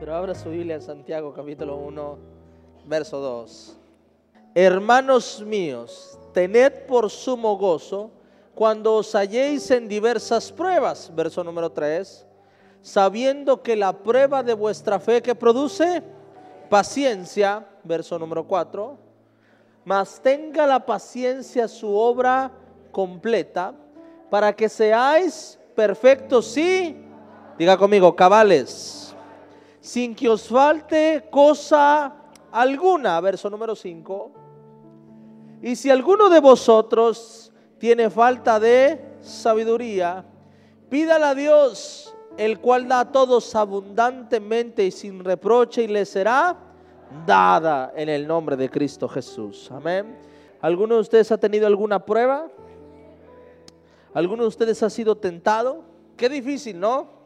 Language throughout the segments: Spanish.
Pero abra su Biblia en Santiago capítulo 1, verso 2. Hermanos míos, tened por sumo gozo cuando os halléis en diversas pruebas, verso número 3, sabiendo que la prueba de vuestra fe que produce paciencia, verso número 4, mas tenga la paciencia su obra completa, para que seáis perfectos y, diga conmigo, cabales, sin que os falte cosa alguna, verso número 5. Y si alguno de vosotros tiene falta de sabiduría, pídala a Dios, el cual da a todos abundantemente y sin reproche, y le será dada en el nombre de Cristo Jesús. Amén. ¿Alguno de ustedes ha tenido alguna prueba? ¿Alguno de ustedes ha sido tentado? Qué difícil, ¿no?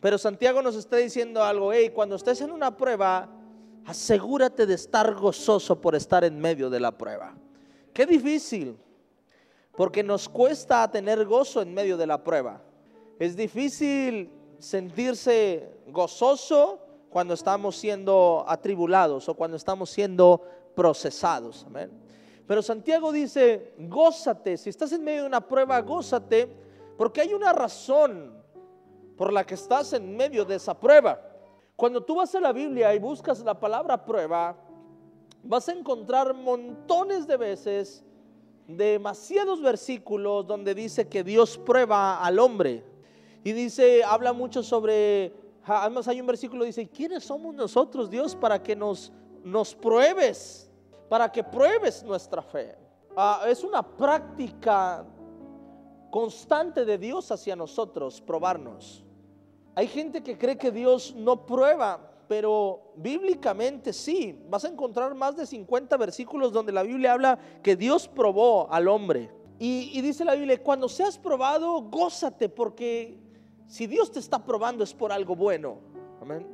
Pero Santiago nos está diciendo algo, hey, cuando estés en una prueba, asegúrate de estar gozoso por estar en medio de la prueba. Qué difícil, porque nos cuesta tener gozo en medio de la prueba. Es difícil sentirse gozoso cuando estamos siendo atribulados o cuando estamos siendo procesados. Amén. Pero Santiago dice, gózate, si estás en medio de una prueba, gózate, porque hay una razón por la que estás en medio de esa prueba. Cuando tú vas a la Biblia y buscas la palabra prueba, vas a encontrar montones de veces, demasiados versículos donde dice que Dios prueba al hombre. Y dice, habla mucho sobre, además hay un versículo que dice, ¿quiénes somos nosotros, Dios, para que nos, nos pruebes? para que pruebes nuestra fe. Ah, es una práctica constante de Dios hacia nosotros, probarnos. Hay gente que cree que Dios no prueba, pero bíblicamente sí. Vas a encontrar más de 50 versículos donde la Biblia habla que Dios probó al hombre. Y, dice la Biblia, cuando seas probado, gózate, porque si Dios te está probando es por algo bueno. Amén.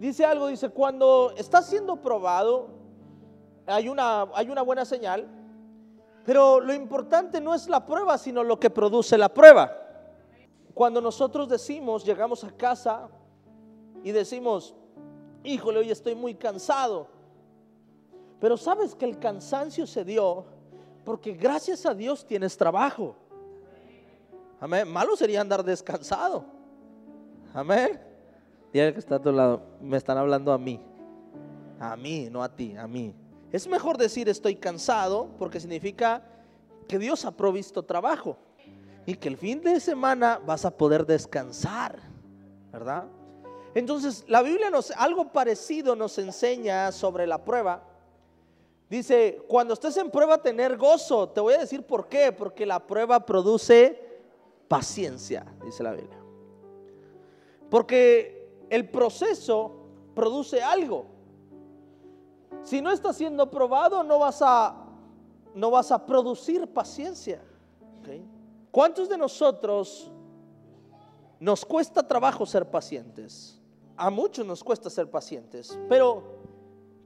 Dice algo, dice, cuando estás siendo probado, hay una, hay una buena señal, pero lo importante no es la prueba, sino lo que produce la prueba. Cuando nosotros decimos, llegamos a casa y decimos, híjole, hoy estoy muy cansado, pero sabes que el cansancio se dio porque gracias a Dios tienes trabajo. Amén. Malo sería andar descansado. Amén. Y el que está a tu lado, me están hablando a mí. A mí, no a ti, a mí. Es mejor decir estoy cansado porque significa que Dios ha provisto trabajo y que el fin de semana vas a poder descansar, ¿verdad? Entonces, la Biblia nos algo parecido nos enseña sobre la prueba. Dice, cuando estés en prueba tener gozo, te voy a decir por qué, porque la prueba produce paciencia, dice la Biblia. Porque el proceso produce algo. Si no estás siendo probado, no vas a, no vas a producir paciencia. ¿Cuántos de nosotros nos cuesta trabajo ser pacientes? A muchos nos cuesta ser pacientes. Pero,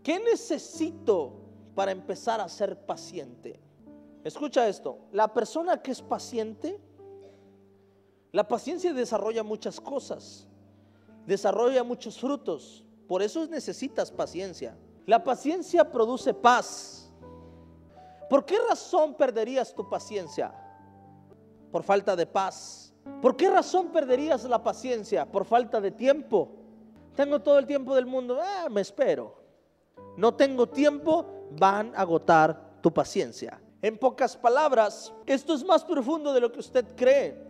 ¿qué necesito para empezar a ser paciente? Escucha esto, la persona que es paciente, la paciencia desarrolla muchas cosas, desarrolla muchos frutos, por eso necesitas paciencia. La paciencia produce paz. ¿Por qué razón perderías tu paciencia? Por falta de paz. ¿Por qué razón perderías la paciencia? Por falta de tiempo. Tengo todo el tiempo del mundo, ah, me espero. No tengo tiempo, van a agotar tu paciencia. En pocas palabras, esto es más profundo de lo que usted cree.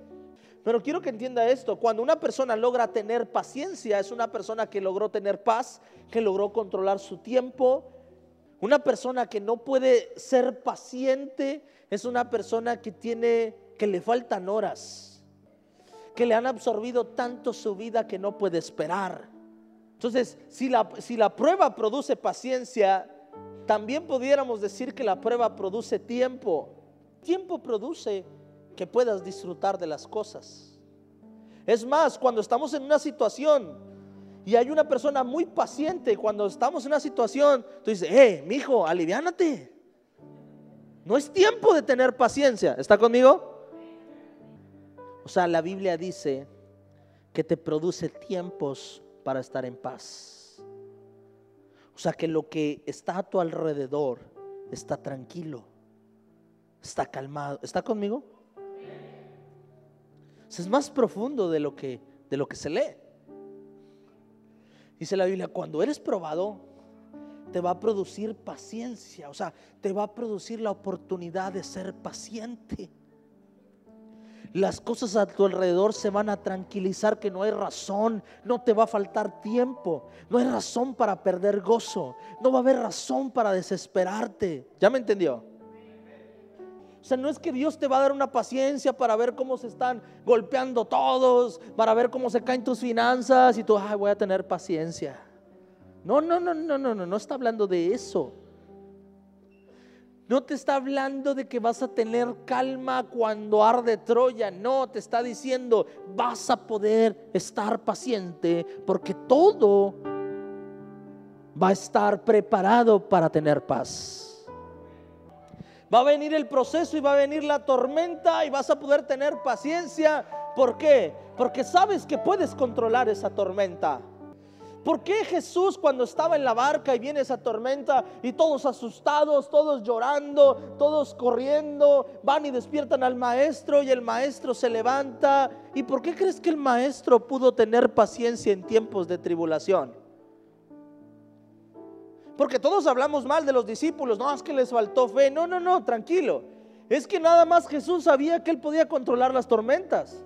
Pero quiero que entienda esto, cuando una persona logra tener paciencia, es una persona que logró tener paz, que logró controlar su tiempo. Una persona que no puede ser paciente es una persona que tiene que le faltan horas, que le han absorbido tanto su vida que no puede esperar. Entonces, si la, si la prueba produce paciencia, también pudiéramos decir que la prueba produce tiempo. Tiempo produce que puedas disfrutar de las cosas. Es más, cuando estamos en una situación y hay una persona muy paciente, cuando estamos en una situación, tú dices, eh, mi hijo, aliviánate. No es tiempo de tener paciencia. ¿Está conmigo? O sea, la Biblia dice que te produce tiempos para estar en paz. O sea que lo que está a tu alrededor está tranquilo, está calmado. ¿Está conmigo? Es más profundo de lo que, de lo que se lee. Dice la Biblia, cuando eres probado, te va a producir paciencia, o sea, te va a producir la oportunidad de ser paciente. Las cosas a tu alrededor se van a tranquilizar que no hay razón, no te va a faltar tiempo, no hay razón para perder gozo, no va a haber razón para desesperarte. ¿Ya me entendió? O sea, no es que Dios te va a dar una paciencia para ver cómo se están golpeando todos, para ver cómo se caen tus finanzas y tú, ay, voy a tener paciencia. No, no, no, no, no, no, no está hablando de eso. No te está hablando de que vas a tener calma cuando arde Troya. No, te está diciendo, vas a poder estar paciente porque todo va a estar preparado para tener paz. Va a venir el proceso y va a venir la tormenta y vas a poder tener paciencia. ¿Por qué? Porque sabes que puedes controlar esa tormenta. ¿Por qué Jesús cuando estaba en la barca y viene esa tormenta y todos asustados, todos llorando, todos corriendo, van y despiertan al maestro y el maestro se levanta? ¿Y por qué crees que el maestro pudo tener paciencia en tiempos de tribulación? Porque todos hablamos mal de los discípulos, no, es que les faltó fe. No, no, no, tranquilo. Es que nada más Jesús sabía que él podía controlar las tormentas.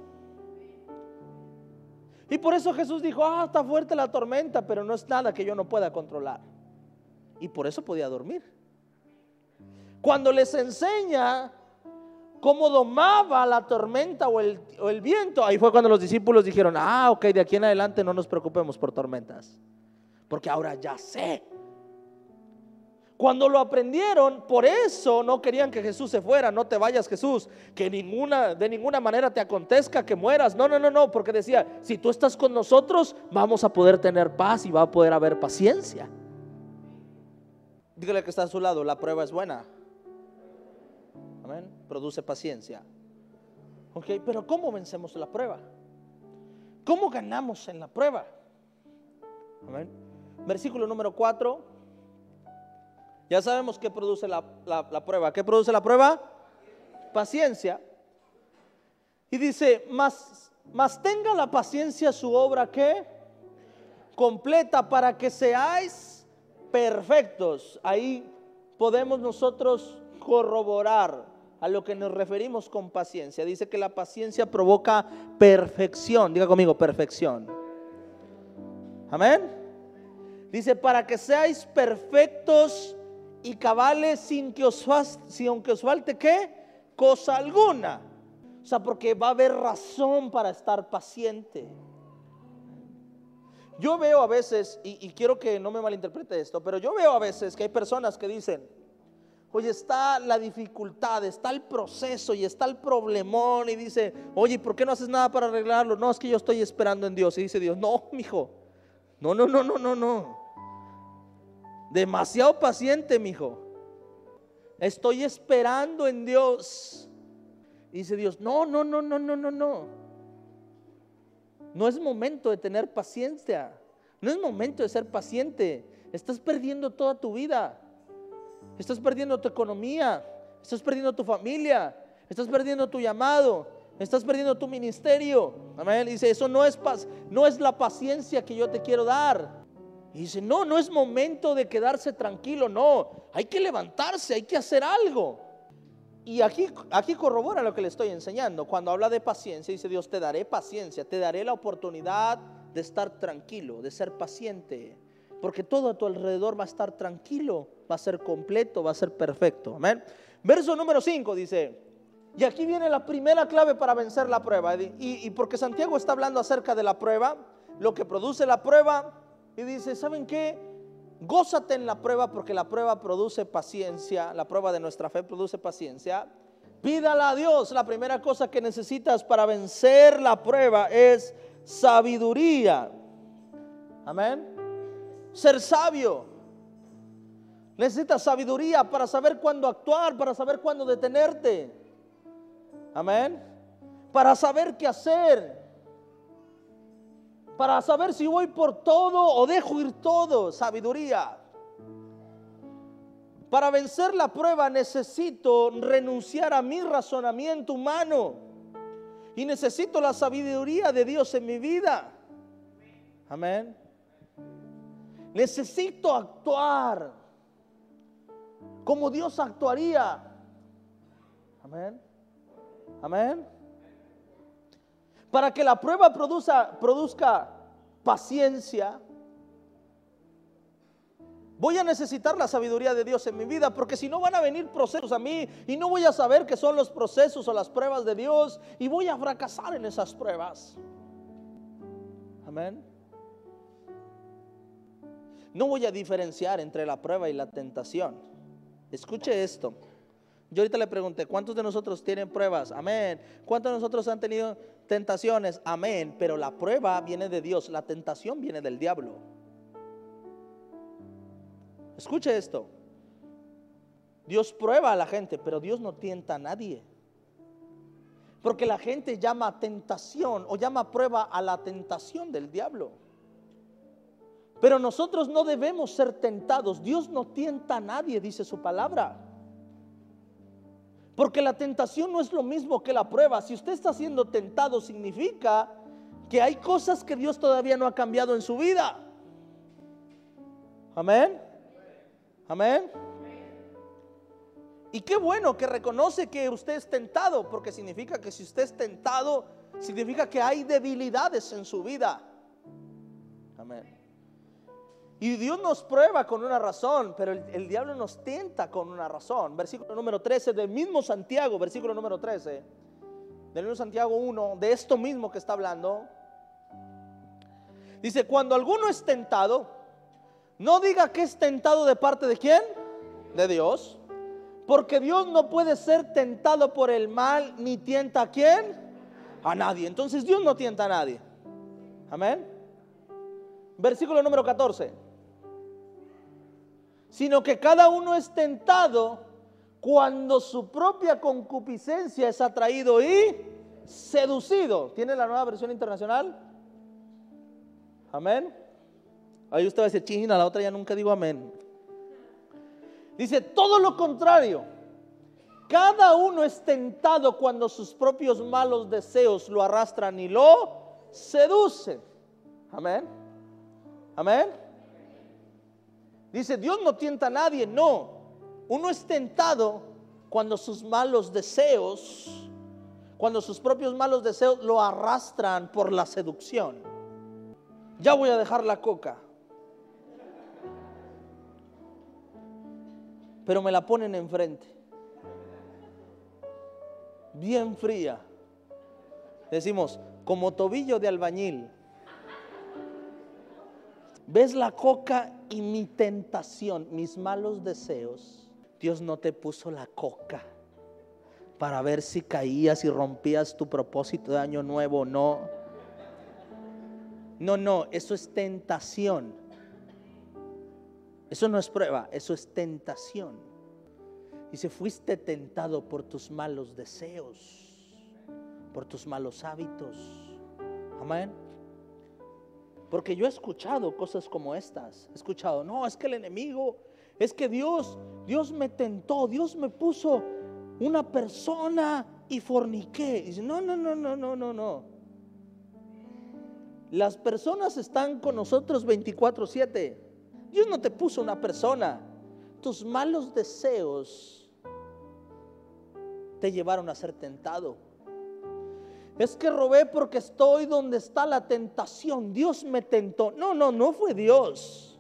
Y por eso Jesús dijo, ah, está fuerte la tormenta, pero no es nada que yo no pueda controlar. Y por eso podía dormir. Cuando les enseña cómo domaba la tormenta o el, viento, ahí fue cuando los discípulos dijeron, ah, ok, de aquí en adelante no nos preocupemos por tormentas. Porque ahora ya sé cuando lo aprendieron, por eso no querían que Jesús se fuera. No te vayas, Jesús, que ninguna, de ninguna manera te acontezca que mueras. No, no, no, no, porque decía, si tú estás con nosotros, vamos a poder tener paz y va a poder haber paciencia. Dígale que está a su lado, la prueba es buena. Amén. Produce paciencia. Ok, pero ¿cómo vencemos la prueba? ¿Cómo ganamos en la prueba? Amén. Versículo número 4 ya sabemos qué produce la, prueba. ¿Qué produce la prueba? Paciencia. Y dice, más, más tenga la paciencia su obra que completa para que seáis perfectos. Ahí podemos nosotros corroborar a lo que nos referimos con paciencia. Dice que la paciencia provoca perfección. Diga conmigo, perfección. Amén. Dice, para que seáis perfectos y cabales sin que os, sin que os falte qué? Cosa alguna. O sea, porque va a haber razón para estar paciente. Yo veo a veces, y, y, quiero que no me malinterprete esto, pero yo veo a veces que hay personas que dicen, oye, está la dificultad, está el proceso y está el problemón, y dice, oye, ¿por qué no haces nada para arreglarlo? No, es que yo estoy esperando en Dios. Y dice Dios, no, mijo, no, no, no, no, no, no. Demasiado paciente, mi hijo. Estoy esperando en Dios. dice Dios, no, no, no, no, no, no, no. No es momento de tener paciencia. No es momento de ser paciente. Estás perdiendo toda tu vida. Estás perdiendo tu economía. Estás perdiendo tu familia. Estás perdiendo tu llamado. Estás perdiendo tu ministerio. Amén. Dice, eso no es paz, no es la paciencia que yo te quiero dar. Y dice, no, no es momento de quedarse tranquilo, no, hay que levantarse, hay que hacer algo. Y aquí, aquí corrobora lo que le estoy enseñando. Cuando habla de paciencia, dice Dios, te daré paciencia, te daré la oportunidad de estar tranquilo, de ser paciente. Porque todo a tu alrededor va a estar tranquilo, va a ser completo, va a ser perfecto. Amén. Verso número 5 dice, y aquí viene la primera clave para vencer la prueba. Y, y porque Santiago está hablando acerca de la prueba, lo que produce la prueba y dice, ¿saben qué? Gózate en la prueba porque la prueba produce paciencia, la prueba de nuestra fe produce paciencia. Pídala a Dios. La primera cosa que necesitas para vencer la prueba es sabiduría. Amén. Ser sabio. Necesitas sabiduría para saber cuándo actuar, para saber cuándo detenerte. Amén. Para saber qué hacer. Para saber si voy por todo o dejo ir todo, sabiduría. Para vencer la prueba necesito renunciar a mi razonamiento humano y necesito la sabiduría de Dios en mi vida. Amén. Necesito actuar como Dios actuaría. Amén. Amén. Para que la prueba produzca paciencia, Voy a necesitar la sabiduría de Dios en mi vida, porque si no van a venir procesos a mí y no voy a saber qué son los procesos o las pruebas de Dios y voy a fracasar en esas pruebas. Amén. No voy a diferenciar entre la prueba y la tentación. Escuche esto. Yo ahorita le pregunté, ¿cuántos de nosotros tienen pruebas? Amén. ¿Cuántos de nosotros han tenido tentaciones? Amén. Pero la prueba viene de Dios, la tentación viene del diablo. Escuche esto. Dios prueba a la gente, pero Dios no tienta a nadie. Porque la gente llama tentación o llama prueba a la tentación del diablo. Pero nosotros no debemos ser tentados. Dios no tienta a nadie, dice su palabra. Porque la tentación no es lo mismo que la prueba. Si usted está siendo tentado, significa que hay cosas que Dios todavía no ha cambiado en su vida. Amén. Amén. Y qué bueno que reconoce que usted es tentado, porque significa que si usted es tentado, significa que hay debilidades en su vida. Amén. Y Dios nos prueba con una razón, pero el, diablo nos tienta con una razón. Versículo número 13 del mismo Santiago, versículo número 13, del mismo Santiago 1, de esto mismo que está hablando. Dice, cuando alguno es tentado, no diga que es tentado de parte de quién? De Dios. Porque Dios no puede ser tentado por el mal ni tienta a quién? A nadie. Entonces Dios no tienta a nadie. Amén. Versículo número 14. Sino que cada uno es tentado cuando su propia concupiscencia es atraído y seducido. ¿Tiene la nueva versión internacional? Amén. Ahí usted va a decir, china, la otra ya nunca digo amén. Dice, todo lo contrario. Cada uno es tentado cuando sus propios malos deseos lo arrastran y lo seducen. Amén. Amén. Dice, Dios no tienta a nadie, no. Uno es tentado cuando sus malos deseos, cuando sus propios malos deseos lo arrastran por la seducción. Ya voy a dejar la coca. pero me la ponen enfrente. Bien fría. Decimos, como tobillo de albañil. ¿Ves la coca y mi tentación, mis malos deseos? Dios no te puso la coca para ver si caías y rompías tu propósito de año nuevo o no. No, no, eso es tentación. Eso no es prueba, eso es tentación. Dice, fuiste tentado por tus malos deseos, por tus malos hábitos. Amén. Porque yo he escuchado cosas como estas. He escuchado, no, es que el enemigo, es que Dios, Dios me tentó, Dios me puso una persona y forniqué. Dice, no, no, no, no, no, no, no. Las personas están con nosotros 24/7. Dios no te puso una persona. Tus malos deseos te llevaron a ser tentado. Es que robé porque estoy donde está la tentación. Dios me tentó. No, no, no fue Dios.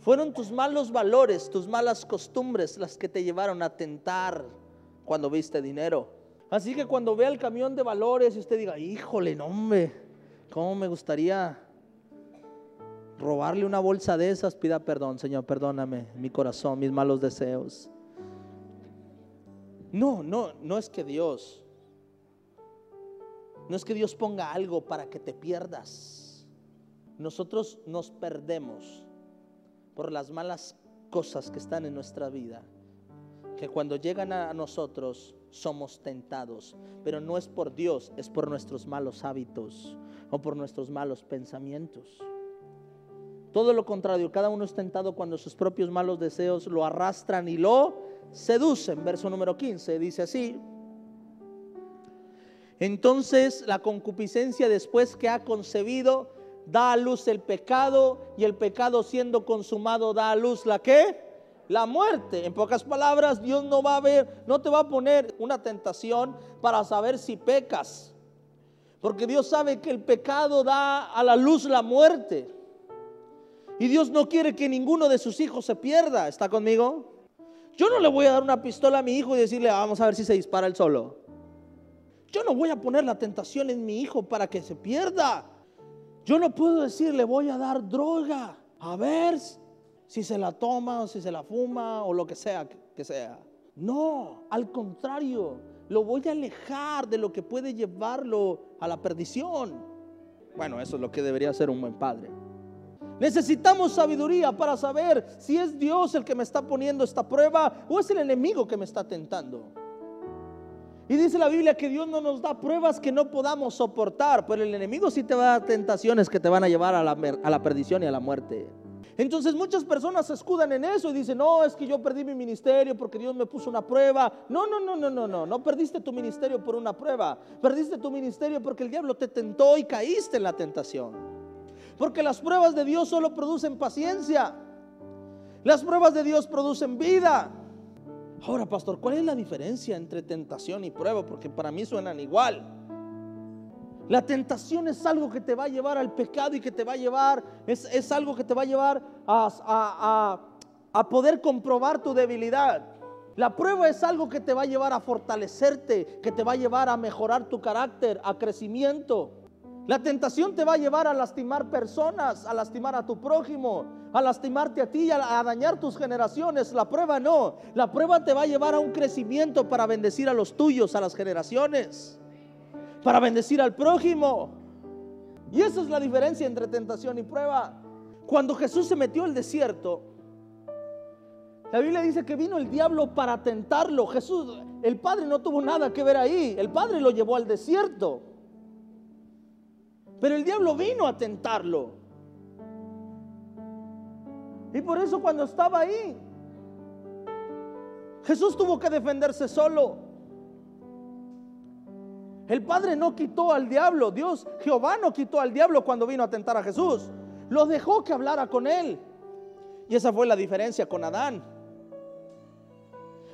Fueron tus malos valores, tus malas costumbres las que te llevaron a tentar cuando viste dinero. Así que cuando vea el camión de valores y usted diga, híjole, no hombre, ¿cómo me gustaría robarle una bolsa de esas, pida perdón, Señor, perdóname mi corazón, mis malos deseos. No, no, no es que Dios, no es que Dios ponga algo para que te pierdas. Nosotros nos perdemos por las malas cosas que están en nuestra vida, que cuando llegan a nosotros somos tentados, pero no es por Dios, es por nuestros malos hábitos o por nuestros malos pensamientos. Todo lo contrario, cada uno es tentado cuando sus propios malos deseos lo arrastran y lo seducen. Verso número 15 dice así. Entonces la concupiscencia después que ha concebido da a luz el pecado y el pecado siendo consumado da a luz la que? La muerte. En pocas palabras, Dios no va a ver, no te va a poner una tentación para saber si pecas. Porque Dios sabe que el pecado da a la luz la muerte. Y Dios no quiere que ninguno de sus hijos se pierda. ¿Está conmigo? Yo no le voy a dar una pistola a mi hijo y decirle, vamos a ver si se dispara él solo. Yo no voy a poner la tentación en mi hijo para que se pierda. Yo no puedo decir, le voy a dar droga. A ver si se la toma o si se la fuma o lo que sea que sea. No, al contrario, lo voy a alejar de lo que puede llevarlo a la perdición. Bueno, eso es lo que debería ser un buen padre. Necesitamos sabiduría para saber si es Dios el que me está poniendo esta prueba o es el enemigo que me está tentando. Y dice la Biblia que Dios no nos da pruebas que no podamos soportar, pero el enemigo sí te va a dar tentaciones que te van a llevar a la, a la perdición y a la muerte. Entonces muchas personas se escudan en eso y dicen, no, es que yo perdí mi ministerio porque Dios me puso una prueba. No, no, no, no, no, no, no perdiste tu ministerio por una prueba. Perdiste tu ministerio porque el diablo te tentó y caíste en la tentación. Porque las pruebas de Dios solo producen paciencia. Las pruebas de Dios producen vida. Ahora, pastor, ¿cuál es la diferencia entre tentación y prueba? Porque para mí suenan igual. La tentación es algo que te va a llevar al pecado y que te va a llevar, es, algo que te va a llevar a, a poder comprobar tu debilidad. La prueba es algo que te va a llevar a fortalecerte, que te va a llevar a mejorar tu carácter, a crecimiento. La tentación te va a llevar a lastimar personas, a lastimar a tu prójimo, a lastimarte a ti, a, a, dañar tus generaciones. La prueba no. La prueba te va a llevar a un crecimiento para bendecir a los tuyos, a las generaciones para bendecir al prójimo. Y esa es la diferencia entre tentación y prueba. Cuando Jesús se metió al desierto, la Biblia dice que vino el diablo para tentarlo. Jesús, el Padre no tuvo nada que ver ahí. El Padre lo llevó al desierto. Pero el diablo vino a tentarlo. Y por eso cuando estaba ahí, Jesús tuvo que defenderse solo. El Padre no quitó al diablo, Dios, Jehová no quitó al diablo cuando vino a tentar a Jesús. Lo dejó que hablara con él. Y esa fue la diferencia con Adán.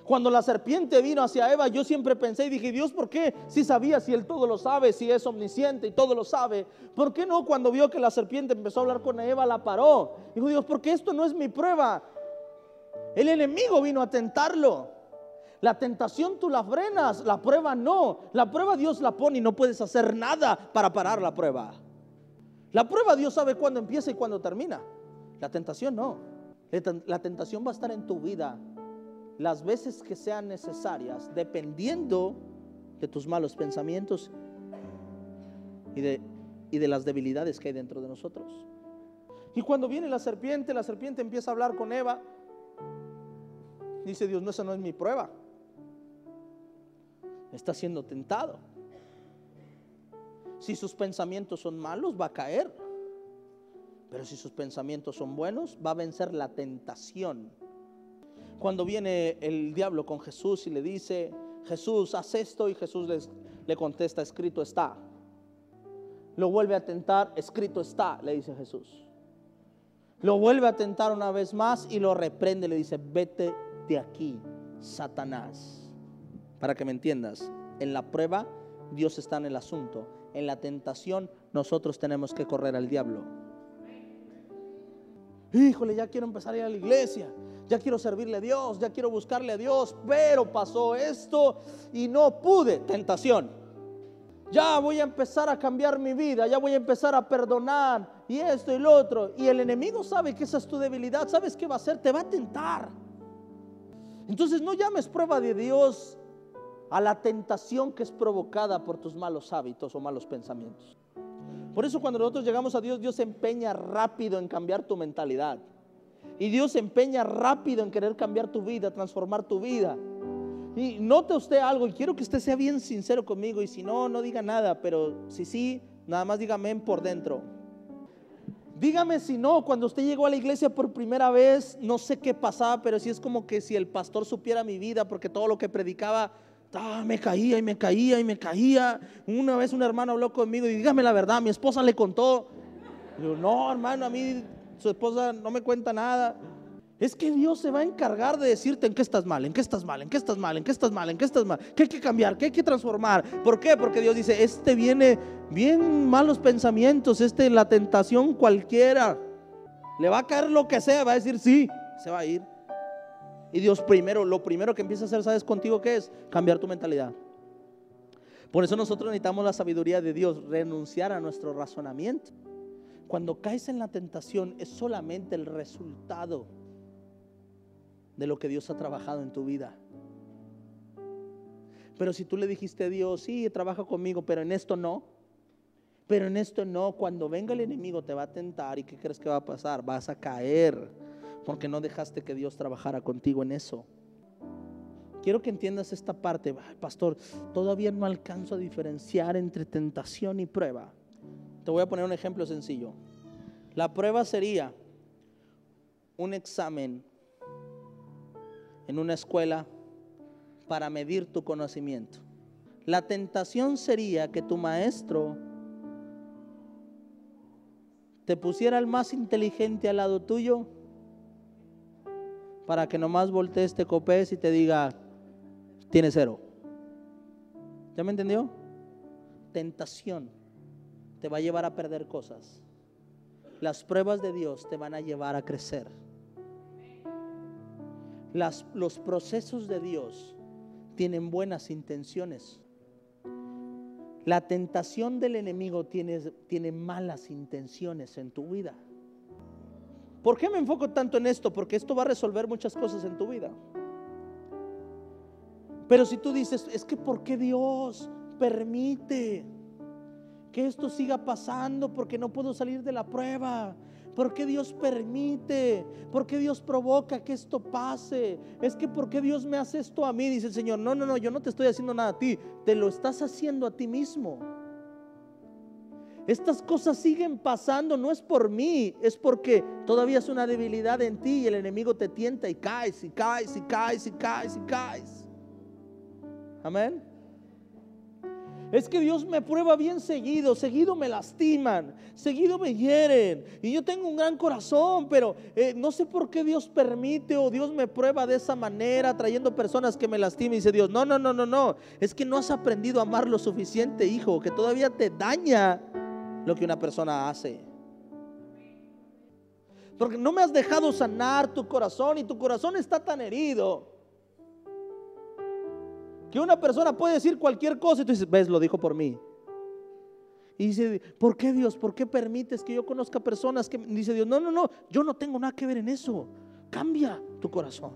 Cuando la serpiente vino hacia Eva, yo siempre pensé y dije, Dios, ¿por qué? Si sabía, si Él todo lo sabe, si es omnisciente y todo lo sabe, ¿por qué no cuando vio que la serpiente empezó a hablar con Eva, la paró? Dijo Dios, porque esto no es mi prueba. El enemigo vino a tentarlo. La tentación tú la frenas, la prueba no. La prueba Dios la pone y no puedes hacer nada para parar la prueba. La prueba Dios sabe cuándo empieza y cuándo termina. La tentación no. La tentación va a estar en tu vida las veces que sean necesarias, dependiendo de tus malos pensamientos y de, y de las debilidades que hay dentro de nosotros. Y cuando viene la serpiente, la serpiente empieza a hablar con Eva. Dice Dios, no, esa no es mi prueba está siendo tentado. Si sus pensamientos son malos, va a caer. Pero si sus pensamientos son buenos, va a vencer la tentación. Cuando viene el diablo con Jesús y le dice, Jesús, haz esto, y Jesús le contesta, escrito está. Lo vuelve a tentar, escrito está, le dice Jesús. Lo vuelve a tentar una vez más y lo reprende, le dice, vete de aquí, Satanás. Para que me entiendas, en la prueba Dios está en el asunto. En la tentación nosotros tenemos que correr al diablo. Híjole, ya quiero empezar a ir a la iglesia. Ya quiero servirle a Dios, ya quiero buscarle a Dios, pero pasó esto y no pude. Tentación. Ya voy a empezar a cambiar mi vida, ya voy a empezar a perdonar y esto y lo otro. Y el enemigo sabe que esa es tu debilidad. ¿Sabes qué va a hacer? Te va a tentar. Entonces no llames prueba de Dios a la tentación que es provocada por tus malos hábitos o malos pensamientos. Por eso cuando nosotros llegamos a Dios, Dios se empeña rápido en cambiar tu mentalidad. Y Dios se empeña rápido en querer cambiar tu vida, transformar tu vida. Y note usted algo, y quiero que usted sea bien sincero conmigo, y si no, no diga nada, pero si sí, nada más dígame por dentro. Dígame si no, cuando usted llegó a la iglesia por primera vez, no sé qué pasaba, pero si es como que si el pastor supiera mi vida, porque todo lo que predicaba, ah, me caía y me caía y me caía. Una vez un hermano habló conmigo y dígame la verdad, mi esposa le contó. Yo, no, hermano, a mí su esposa no me cuenta nada. Es que Dios se va a encargar de decirte en qué estás mal, en qué estás mal, en qué estás mal, en qué estás mal, en qué estás mal, qué hay que cambiar, qué hay que transformar. ¿Por qué? Porque Dios dice, este viene bien malos pensamientos, este la tentación cualquiera. Le va a caer lo que sea, va a decir sí, se va a ir. Y Dios primero, lo primero que empieza a hacer, ¿sabes contigo qué es? Cambiar tu mentalidad. Por eso nosotros necesitamos la sabiduría de Dios, renunciar a nuestro razonamiento. Cuando caes en la tentación es solamente el resultado de lo que Dios ha trabajado en tu vida. Pero si tú le dijiste a Dios, sí, trabaja conmigo, pero en esto no, pero en esto no, cuando venga el enemigo te va a tentar y ¿qué crees que va a pasar? Vas a caer porque no dejaste que Dios trabajara contigo en eso. Quiero que entiendas esta parte, pastor, todavía no alcanzo a diferenciar entre tentación y prueba. Te voy a poner un ejemplo sencillo. La prueba sería un examen en una escuela para medir tu conocimiento. La tentación sería que tu maestro te pusiera el más inteligente al lado tuyo para que nomás voltees, te copes y te diga, tiene cero. ¿Ya me entendió? Tentación te va a llevar a perder cosas. Las pruebas de Dios te van a llevar a crecer los procesos de Dios tienen buenas intenciones. La tentación del enemigo tiene, tiene malas intenciones en tu vida. ¿Por qué me enfoco tanto en esto? Porque esto va a resolver muchas cosas en tu vida. Pero si tú dices, es que ¿por qué Dios permite que esto siga pasando? Porque no puedo salir de la prueba. ¿Por qué Dios permite? ¿Por qué Dios provoca que esto pase? Es que ¿por qué Dios me hace esto a mí? Dice el Señor, no, no, no, yo no te estoy haciendo nada a ti, te lo estás haciendo a ti mismo. Estas cosas siguen pasando, no es por mí, es porque todavía es una debilidad en ti y el enemigo te tienta y caes y caes y caes y caes y caes. Amén. Es que Dios me prueba bien seguido, seguido me lastiman, seguido me hieren. Y yo tengo un gran corazón, pero eh, no sé por qué Dios permite o Dios me prueba de esa manera, trayendo personas que me lastimen. Y dice Dios, no, no, no, no, no. Es que no has aprendido a amar lo suficiente, hijo, que todavía te daña lo que una persona hace. Porque no me has dejado sanar tu corazón y tu corazón está tan herido que una persona puede decir cualquier cosa y tú dices, ves, lo dijo por mí. Y dice, ¿por qué Dios? ¿Por qué permites que yo conozca personas que dice Dios, no, no, no, yo no tengo nada que ver en eso. Cambia tu corazón.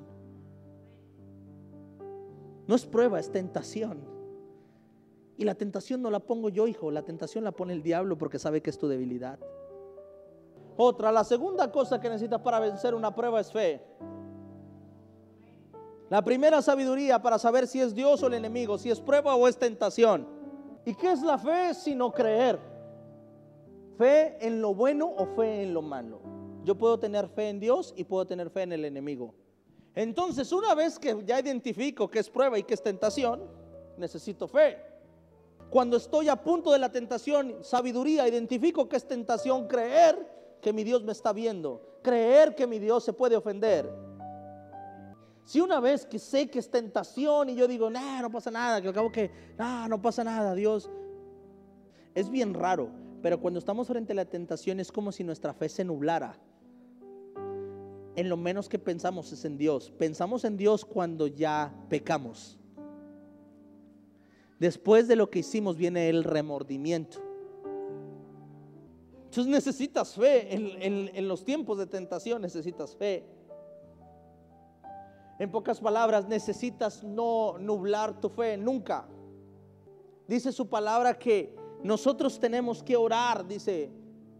No es prueba, es tentación. Y la tentación no la pongo yo, hijo, la tentación la pone el diablo porque sabe que es tu debilidad. Otra, la segunda cosa que necesitas para vencer una prueba es fe. La primera sabiduría para saber si es Dios o el enemigo, si es prueba o es tentación. ¿Y qué es la fe sino creer? Fe en lo bueno o fe en lo malo. Yo puedo tener fe en Dios y puedo tener fe en el enemigo. Entonces, una vez que ya identifico que es prueba y que es tentación, necesito fe. Cuando estoy a punto de la tentación, sabiduría, identifico que es tentación, creer que mi Dios me está viendo, creer que mi Dios se puede ofender si una vez que sé que es tentación y yo digo, no pasa nada, que al cabo que, no pasa nada, Dios. Es bien raro, pero cuando estamos frente a la tentación es como si nuestra fe se nublara. En lo menos que pensamos es en Dios. Pensamos en Dios cuando ya pecamos. Después de lo que hicimos viene el remordimiento. Entonces necesitas fe. en los tiempos de tentación necesitas fe. En pocas palabras, necesitas no nublar tu fe nunca. Dice su palabra que nosotros tenemos que orar, dice,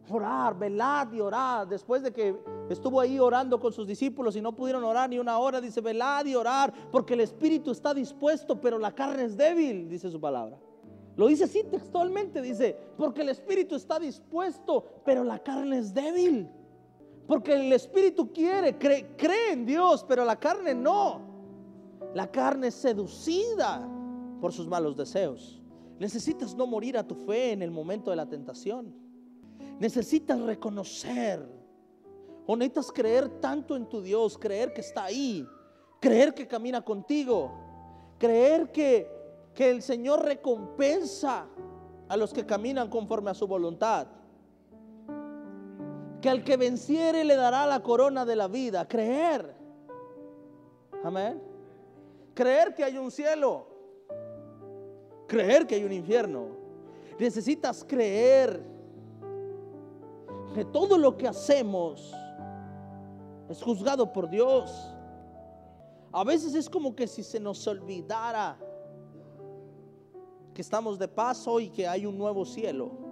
Orar, velad y orar. Después de que estuvo ahí orando con sus discípulos y no pudieron orar ni una hora, dice, velad y orar, porque el espíritu está dispuesto, pero la carne es débil, dice su palabra. Lo dice así textualmente, dice, porque el espíritu está dispuesto, pero la carne es débil. Porque el espíritu quiere, cree, en Dios, pero la carne no. La carne es seducida por sus malos deseos. Necesitas no morir a tu fe en el momento de la tentación. Necesitas reconocer o necesitas creer tanto en tu Dios, creer que está ahí, creer que camina contigo, creer que que el Señor recompensa a los que caminan conforme a su voluntad. Que al que venciere le dará la corona de la vida. Creer. Amén. Creer que hay un cielo. Creer que hay un infierno. Necesitas creer que todo lo que hacemos es juzgado por Dios. A veces es como que si se nos olvidara que estamos de paso y que hay un nuevo cielo.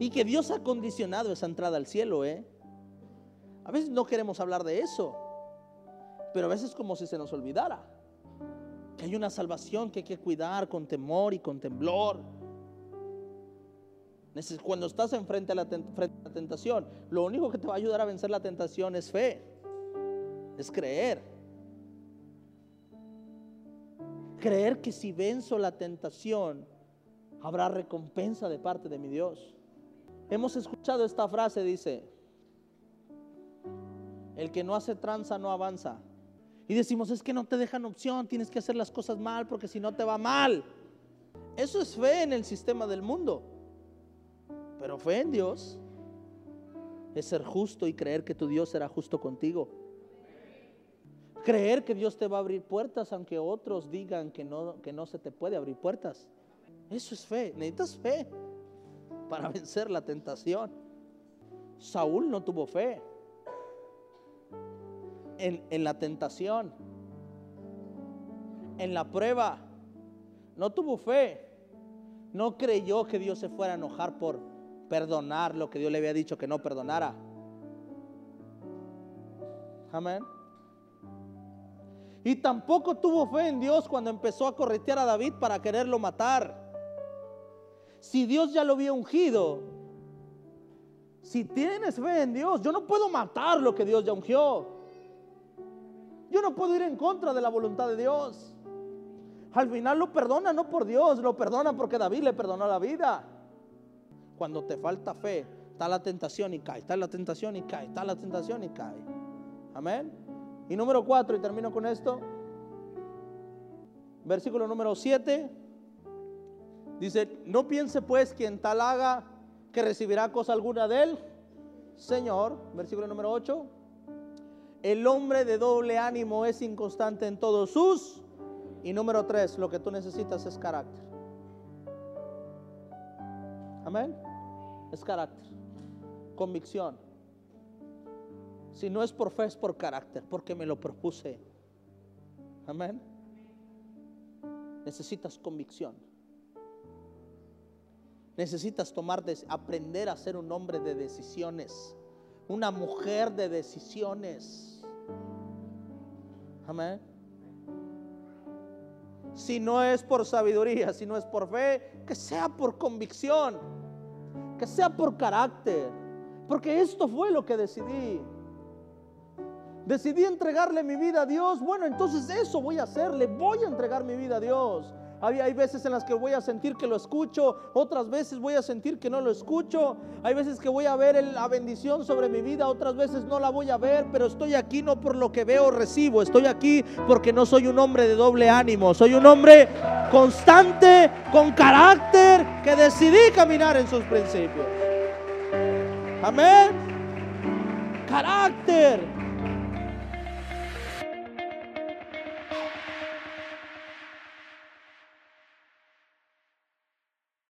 Y que Dios ha condicionado esa entrada al cielo, ¿eh? A veces no queremos hablar de eso, pero a veces como si se nos olvidara que hay una salvación que hay que cuidar con temor y con temblor. Cuando estás enfrente a la, frente a la tentación, lo único que te va a ayudar a vencer la tentación es fe, es creer. Creer que si venzo la tentación, habrá recompensa de parte de mi Dios. Hemos escuchado esta frase, dice, el que no hace tranza no avanza. Y decimos, es que no te dejan opción, tienes que hacer las cosas mal porque si no te va mal. Eso es fe en el sistema del mundo. Pero fe en Dios es ser justo y creer que tu Dios será justo contigo. Creer que Dios te va a abrir puertas aunque otros digan que no, que no se te puede abrir puertas. Eso es fe. Necesitas fe para vencer la tentación. Saúl no tuvo fe en, en la tentación, en la prueba. No tuvo fe. No creyó que Dios se fuera a enojar por perdonar lo que Dios le había dicho que no perdonara. Amén. Y tampoco tuvo fe en Dios cuando empezó a corretear a David para quererlo matar. Si Dios ya lo había ungido, si tienes fe en Dios, yo no puedo matar lo que Dios ya ungió. Yo no puedo ir en contra de la voluntad de Dios. Al final lo perdona no por Dios, lo perdona porque David le perdonó la vida. Cuando te falta fe, está la tentación y cae, está la tentación y cae, está la tentación y cae. Amén. Y número cuatro, y termino con esto. Versículo número 7. Dice, no piense pues quien tal haga que recibirá cosa alguna de él. Señor, versículo número 8. El hombre de doble ánimo es inconstante en todos sus. Y número 3, lo que tú necesitas es carácter. Amén. Es carácter. Convicción. Si no es por fe, es por carácter, porque me lo propuse. Amén. Necesitas convicción. Necesitas tomar, aprender a ser un hombre de decisiones, una mujer de decisiones. Amén. Si no es por sabiduría, si no es por fe, que sea por convicción, que sea por carácter, porque esto fue lo que decidí. Decidí entregarle mi vida a Dios. Bueno, entonces eso voy a hacerle. Voy a entregar mi vida a Dios. Hay, veces en las que voy a sentir que lo escucho, otras veces voy a sentir que no lo escucho. Hay veces que voy a ver la bendición sobre mi vida, otras veces no la voy a ver, pero estoy aquí no por lo que veo o recibo, estoy aquí porque no soy un hombre de doble ánimo, soy un hombre constante, con carácter, que decidí caminar en sus principios. Amén. Carácter.